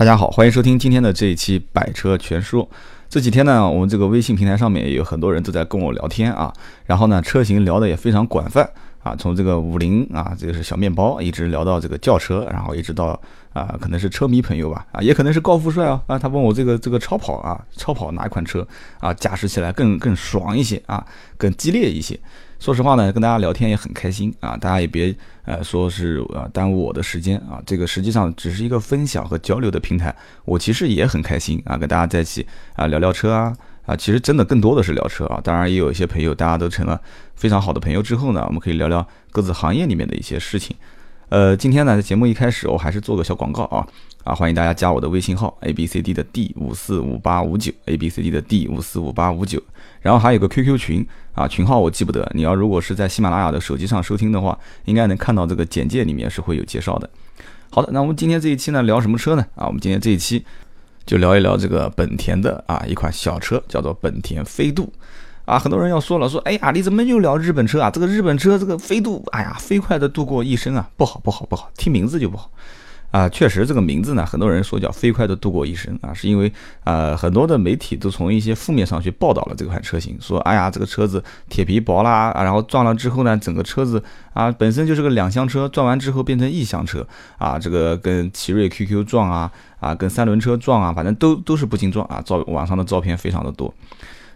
大家好，欢迎收听今天的这一期百车全说。这几天呢，我们这个微信平台上面也有很多人都在跟我聊天啊，然后呢，车型聊的也非常广泛啊，从这个五菱啊，这个是小面包，一直聊到这个轿车，然后一直到啊，可能是车迷朋友吧，啊，也可能是高富帅啊，啊，他问我这个这个超跑啊，超跑哪一款车啊，驾驶起来更更爽一些啊，更激烈一些。说实话呢，跟大家聊天也很开心啊，大家也别呃说是呃耽误我的时间啊，这个实际上只是一个分享和交流的平台，我其实也很开心啊，跟大家在一起啊聊聊车啊啊，其实真的更多的是聊车啊，当然也有一些朋友，大家都成了非常好的朋友之后呢，我们可以聊聊各自行业里面的一些事情。呃，今天呢，节目一开始，我还是做个小广告啊啊，欢迎大家加我的微信号 a b c d 的 d 五四五八五九 a b c d 的 d 五四五八五九，然后还有个 QQ 群啊，群号我记不得，你要如果是在喜马拉雅的手机上收听的话，应该能看到这个简介里面是会有介绍的。好的，那我们今天这一期呢，聊什么车呢？啊，我们今天这一期就聊一聊这个本田的啊一款小车，叫做本田飞度。啊，很多人要说了，说，哎呀，你怎么又聊日本车啊？这个日本车，这个飞度，哎呀，飞快的度过一生啊，不好，不好，不好，听名字就不好。啊，确实这个名字呢，很多人说叫飞快的度过一生啊，是因为呃很多的媒体都从一些负面上去报道了这款车型，说，哎呀，这个车子铁皮薄啦，然后撞了之后呢，整个车子啊本身就是个两厢车，撞完之后变成一厢车啊，这个跟奇瑞 QQ 撞啊，啊跟三轮车撞啊，反正都都是不经撞啊，照网上的照片非常的多。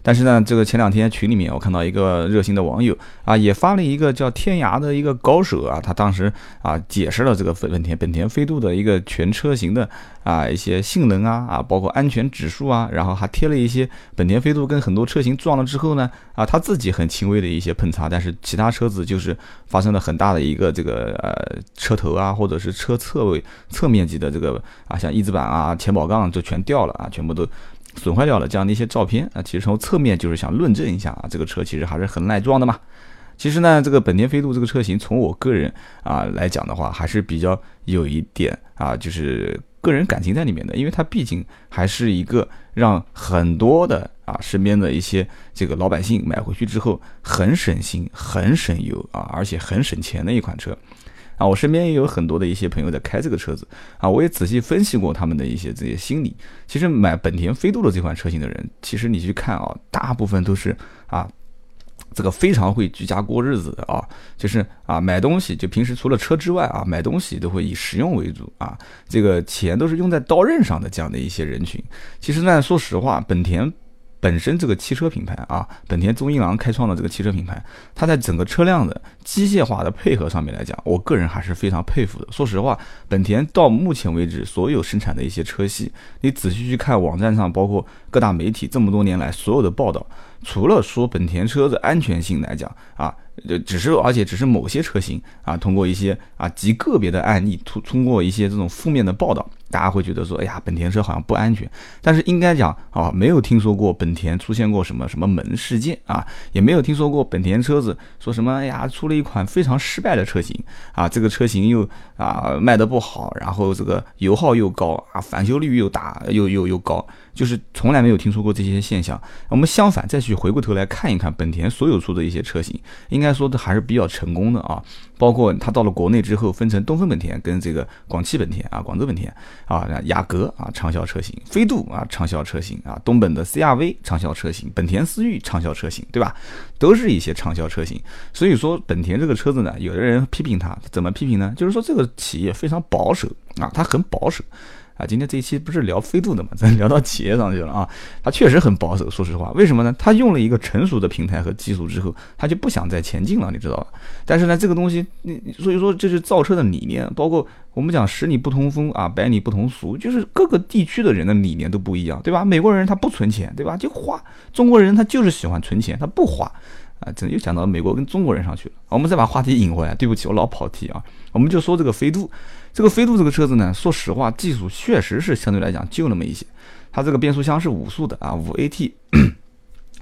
但是呢，这个前两天群里面我看到一个热心的网友啊，也发了一个叫天涯的一个高手啊，他当时啊解释了这个本田本田飞度的一个全车型的啊一些性能啊啊，包括安全指数啊，然后还贴了一些本田飞度跟很多车型撞了之后呢啊，他自己很轻微的一些碰擦，但是其他车子就是发生了很大的一个这个呃车头啊或者是车侧位侧面积的这个啊像翼子板啊前保杠就全掉了啊，全部都。损坏掉了这样的一些照片啊，其实从侧面就是想论证一下啊，这个车其实还是很耐撞的嘛。其实呢，这个本田飞度这个车型，从我个人啊来讲的话，还是比较有一点啊，就是个人感情在里面的，因为它毕竟还是一个让很多的啊身边的一些这个老百姓买回去之后很省心、很省油啊，而且很省钱的一款车。啊，我身边也有很多的一些朋友在开这个车子啊，我也仔细分析过他们的一些这些心理。其实买本田飞度的这款车型的人，其实你去看啊，大部分都是啊，这个非常会居家过日子的啊，就是啊买东西就平时除了车之外啊，买东西都会以实用为主啊，这个钱都是用在刀刃上的这样的一些人群。其实呢，说实话，本田。本身这个汽车品牌啊，本田宗一郎开创的这个汽车品牌，它在整个车辆的机械化的配合上面来讲，我个人还是非常佩服的。说实话，本田到目前为止所有生产的一些车系，你仔细去看网站上，包括各大媒体这么多年来所有的报道，除了说本田车子安全性来讲啊。就只是，而且只是某些车型啊，通过一些啊极个别的案例，通通过一些这种负面的报道，大家会觉得说，哎呀，本田车好像不安全。但是应该讲啊，没有听说过本田出现过什么什么门事件啊，也没有听说过本田车子说什么，哎呀，出了一款非常失败的车型啊，这个车型又啊卖的不好，然后这个油耗又高啊，返修率又大，又又又高。就是从来没有听说过这些现象。我们相反再去回过头来看一看本田所有出的一些车型，应该说的还是比较成功的啊。包括它到了国内之后，分成东风本田跟这个广汽本田啊、广州本田啊、雅阁啊畅销车型，飞度啊畅销车型啊，东本的 CRV 畅销车型，本田思域畅销车型，对吧？都是一些畅销车型。所以说本田这个车子呢，有的人批评它，怎么批评呢？就是说这个企业非常保守啊，它很保守。啊，今天这一期不是聊飞度的嘛？咱聊到企业上去了啊。它确实很保守，说实话，为什么呢？它用了一个成熟的平台和技术之后，它就不想再前进了，你知道吧？但是呢，这个东西，你所以说这是造车的理念，包括我们讲十里不同风啊，百里不同俗，就是各个地区的人的理念都不一样，对吧？美国人他不存钱，对吧？就花；中国人他就是喜欢存钱，他不花。啊，这又讲到美国跟中国人上去了。我们再把话题引回来，对不起，我老跑题啊。我们就说这个飞度。这个飞度这个车子呢，说实话，技术确实是相对来讲旧那么一些。它这个变速箱是五速的啊，五 AT，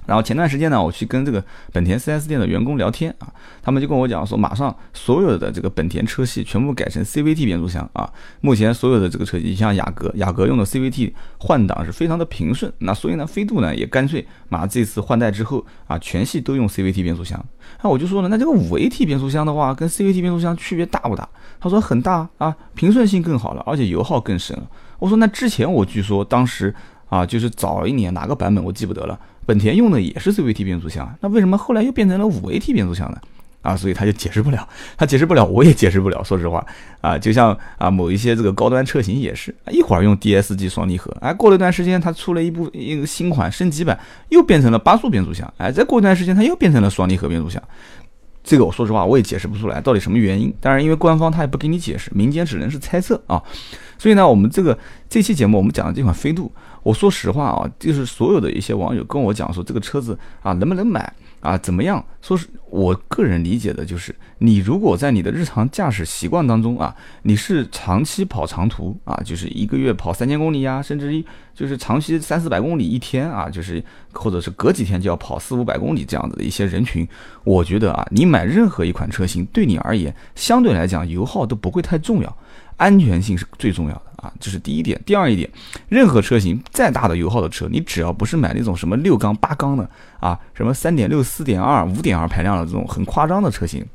然后前段时间呢，我去跟这个本田 4S 店的员工聊天啊，他们就跟我讲说，马上所有的这个本田车系全部改成 CVT 变速箱啊。目前所有的这个车系，像雅阁，雅阁用的 CVT 换挡是非常的平顺。那所以呢，飞度呢也干脆马上这次换代之后啊，全系都用 CVT 变速箱。那我就说了，那这个五 AT 变速箱的话，跟 CVT 变速箱区别大不大？他说很大啊，平顺性更好了，而且油耗更省。我说那之前我据说当时啊，就是早一年哪个版本我记不得了。本田用的也是 CVT 变速箱，那为什么后来又变成了五 AT 变速箱呢？啊，所以他就解释不了，他解释不了，我也解释不了。说实话，啊，就像啊某一些这个高端车型也是，一会儿用 DSG 双离合，哎，过了一段时间，它出了一部一个新款升级版，又变成了八速变速箱，哎，再过一段时间，它又变成了双离合变速箱。这个我说实话，我也解释不出来到底什么原因。当然，因为官方他也不给你解释，民间只能是猜测啊。所以呢，我们这个这期节目我们讲的这款飞度。我说实话啊，就是所有的一些网友跟我讲说这个车子啊能不能买啊怎么样？说是我个人理解的就是，你如果在你的日常驾驶习惯当中啊，你是长期跑长途啊，就是一个月跑三千公里呀，甚至于就是长期三四百公里一天啊，就是或者是隔几天就要跑四五百公里这样子的一些人群，我觉得啊，你买任何一款车型对你而言，相对来讲油耗都不会太重要。安全性是最重要的啊，这是第一点。第二一点，任何车型再大的油耗的车，你只要不是买那种什么六缸八缸的啊，什么三点六、四点二、五点二排量的这种很夸张的车型，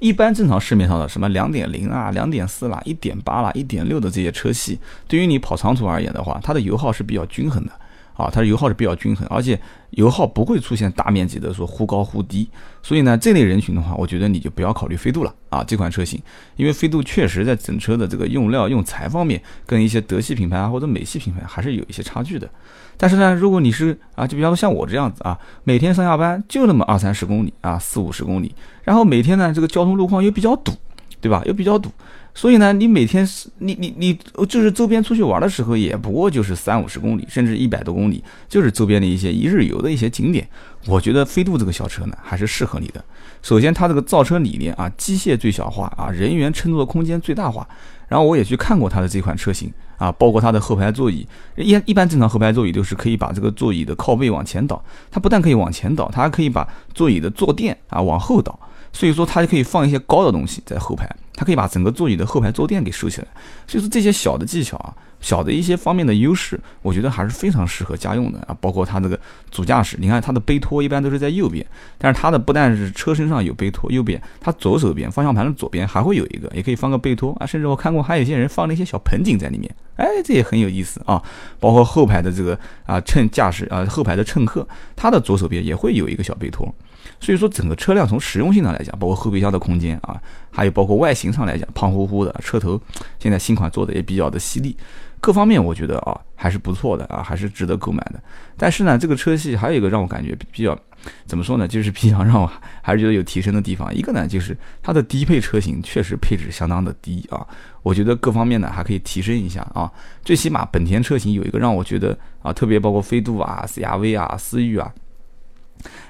一般正常市面上的什么两点零啊、两点四啦、一点八啦、一点六的这些车系，对于你跑长途而言的话，它的油耗是比较均衡的。啊，它的油耗是比较均衡，而且油耗不会出现大面积的说忽高忽低，所以呢，这类人群的话，我觉得你就不要考虑飞度了啊，这款车型，因为飞度确实在整车的这个用料用材方面，跟一些德系品牌啊或者美系品牌还是有一些差距的。但是呢，如果你是啊，就比方说像我这样子啊，每天上下班就那么二三十公里啊，四五十公里，然后每天呢这个交通路况又比较堵，对吧？又比较堵。所以呢，你每天是你你你就是周边出去玩的时候，也不过就是三五十公里，甚至一百多公里，就是周边的一些一日游的一些景点。我觉得飞度这个小车呢，还是适合你的。首先，它这个造车理念啊，机械最小化啊，人员乘坐空间最大化。然后我也去看过它的这款车型啊，包括它的后排座椅，一一般正常后排座椅都是可以把这个座椅的靠背往前倒，它不但可以往前倒，它还可以把座椅的坐垫啊往后倒。所以说它就可以放一些高的东西在后排，它可以把整个座椅的后排坐垫给收起来。所以说这些小的技巧啊，小的一些方面的优势，我觉得还是非常适合家用的啊。包括它这个主驾驶，你看它的背托一般都是在右边，但是它的不但是车身上有背托，右边它左手边方向盘的左边还会有一个，也可以放个背托啊。甚至我看过还有些人放了一些小盆景在里面，哎，这也很有意思啊。包括后排的这个啊乘驾驶啊后排的乘客，它的左手边也会有一个小背托。所以说，整个车辆从实用性上来讲，包括后备箱的空间啊，还有包括外形上来讲，胖乎乎的车头，现在新款做的也比较的犀利，各方面我觉得啊还是不错的啊，还是值得购买的。但是呢，这个车系还有一个让我感觉比较怎么说呢，就是比较让我 还是觉得有提升的地方。一个呢，就是它的低配车型确实配置相当的低啊，我觉得各方面呢还可以提升一下啊。最起码本田车型有一个让我觉得啊，特别包括飞度啊、CRV 啊、思域啊。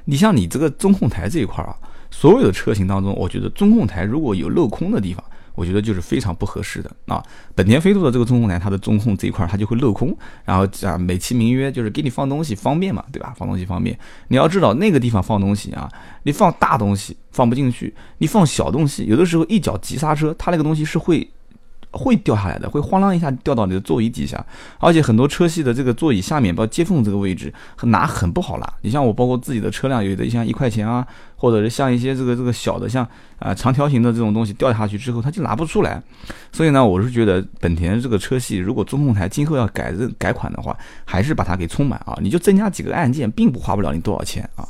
你像你这个中控台这一块儿啊，所有的车型当中，我觉得中控台如果有镂空的地方，我觉得就是非常不合适的啊。本田飞度的这个中控台，它的中控这一块儿它就会镂空，然后啊美其名曰就是给你放东西方便嘛，对吧？放东西方便。你要知道那个地方放东西啊，你放大东西放不进去，你放小东西，有的时候一脚急刹车，它那个东西是会。会掉下来的，会哐啷一下掉到你的座椅底下，而且很多车系的这个座椅下面，包括接缝这个位置，拿很不好拿。你像我，包括自己的车辆，有的像一块钱啊，或者是像一些这个这个小的，像啊长条形的这种东西掉下去之后，它就拿不出来。所以呢，我是觉得本田这个车系，如果中控台今后要改改款的话，还是把它给充满啊，你就增加几个按键，并不花不了你多少钱啊。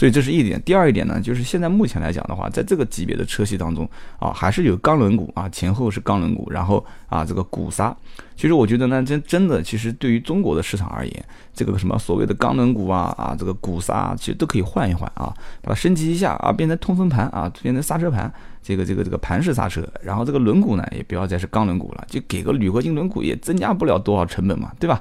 所以这是一点，第二一点呢，就是现在目前来讲的话，在这个级别的车系当中啊，还是有钢轮毂啊，前后是钢轮毂，然后啊这个鼓刹，其实我觉得呢，真真的，其实对于中国的市场而言，这个什么所谓的钢轮毂啊啊这个鼓刹，其实都可以换一换啊，把它升级一下啊，变成通风盘啊，变成刹车盘，这个这个这个盘式刹车，然后这个轮毂呢也不要再是钢轮毂了，就给个铝合金轮毂也增加不了多少成本嘛，对吧？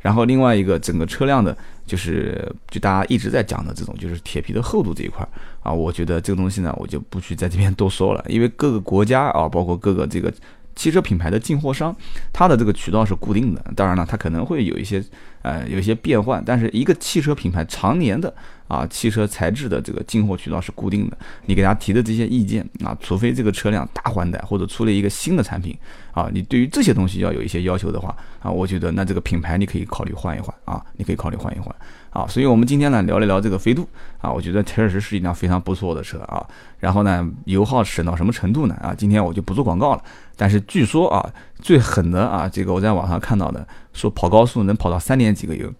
然后另外一个整个车辆的，就是就大家一直在讲的这种，就是铁皮的厚度这一块啊，我觉得这个东西呢，我就不去在这边多说了，因为各个国家啊，包括各个这个汽车品牌的进货商，它的这个渠道是固定的。当然了，它可能会有一些呃有一些变换，但是一个汽车品牌常年的啊汽车材质的这个进货渠道是固定的。你给他提的这些意见啊，除非这个车辆大换代或者出了一个新的产品啊，你对于这些东西要有一些要求的话啊，我觉得那这个品牌你可以考虑换一换啊，你可以考虑换一换。啊，所以我们今天呢聊了聊这个飞度啊，我觉得确实是一辆非常不错的车啊。然后呢，油耗省到什么程度呢？啊，今天我就不做广告了。但是据说啊，最狠的啊，这个我在网上看到的，说跑高速能跑到三点几个油。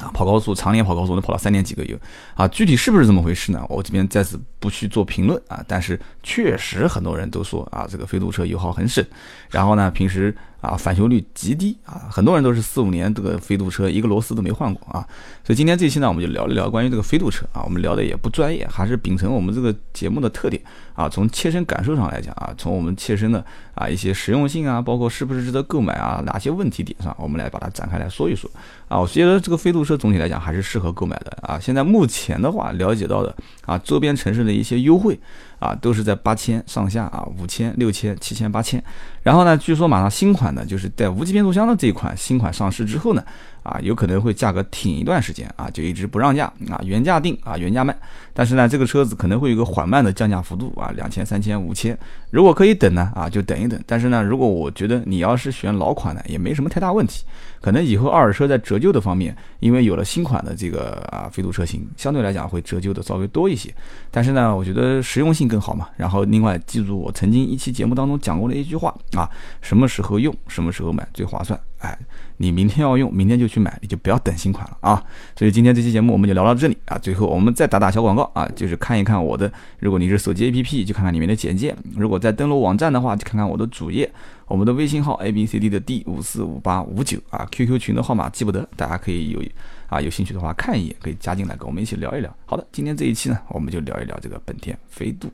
啊，跑高速，常年跑高速能跑到三点几个油啊，具体是不是这么回事呢？我这边再次不去做评论啊，但是确实很多人都说啊，这个飞度车油耗很省，然后呢，平时啊返修率极低啊，很多人都是四五年这个飞度车一个螺丝都没换过啊，所以今天这期呢，我们就聊一聊关于这个飞度车啊，我们聊的也不专业，还是秉承我们这个节目的特点啊，从切身感受上来讲啊，从我们切身的啊一些实用性啊，包括是不是值得购买啊，哪些问题点上，我们来把它展开来说一说啊，我觉得这个飞度。车总体来讲还是适合购买的啊！现在目前的话，了解到的啊，周边城市的一些优惠啊，都是在八千上下啊，五千、六千、七千、八千。然后呢，据说马上新款的，就是带无极变速箱的这一款新款上市之后呢。啊，有可能会价格挺一段时间啊，就一直不让价啊，原价定啊，原价卖。但是呢，这个车子可能会有一个缓慢的降价幅度啊，两千、三千、五千。如果可以等呢，啊，就等一等。但是呢，如果我觉得你要是选老款的，也没什么太大问题。可能以后二手车在折旧的方面，因为有了新款的这个啊飞度车型，相对来讲会折旧的稍微多一些。但是呢，我觉得实用性更好嘛。然后另外记住我曾经一期节目当中讲过的一句话啊，什么时候用，什么时候买最划算。哎，你明天要用，明天就去买，你就不要等新款了啊！所以今天这期节目我们就聊到这里啊。最后我们再打打小广告啊，就是看一看我的，如果你是手机 APP，就看看里面的简介；如果在登录网站的话，就看看我的主页。我们的微信号 A B C D 的 D 五四五八五九啊，QQ 群的号码记不得，大家可以有啊有兴趣的话看一眼，可以加进来跟我们一起聊一聊。好的，今天这一期呢，我们就聊一聊这个本田飞度。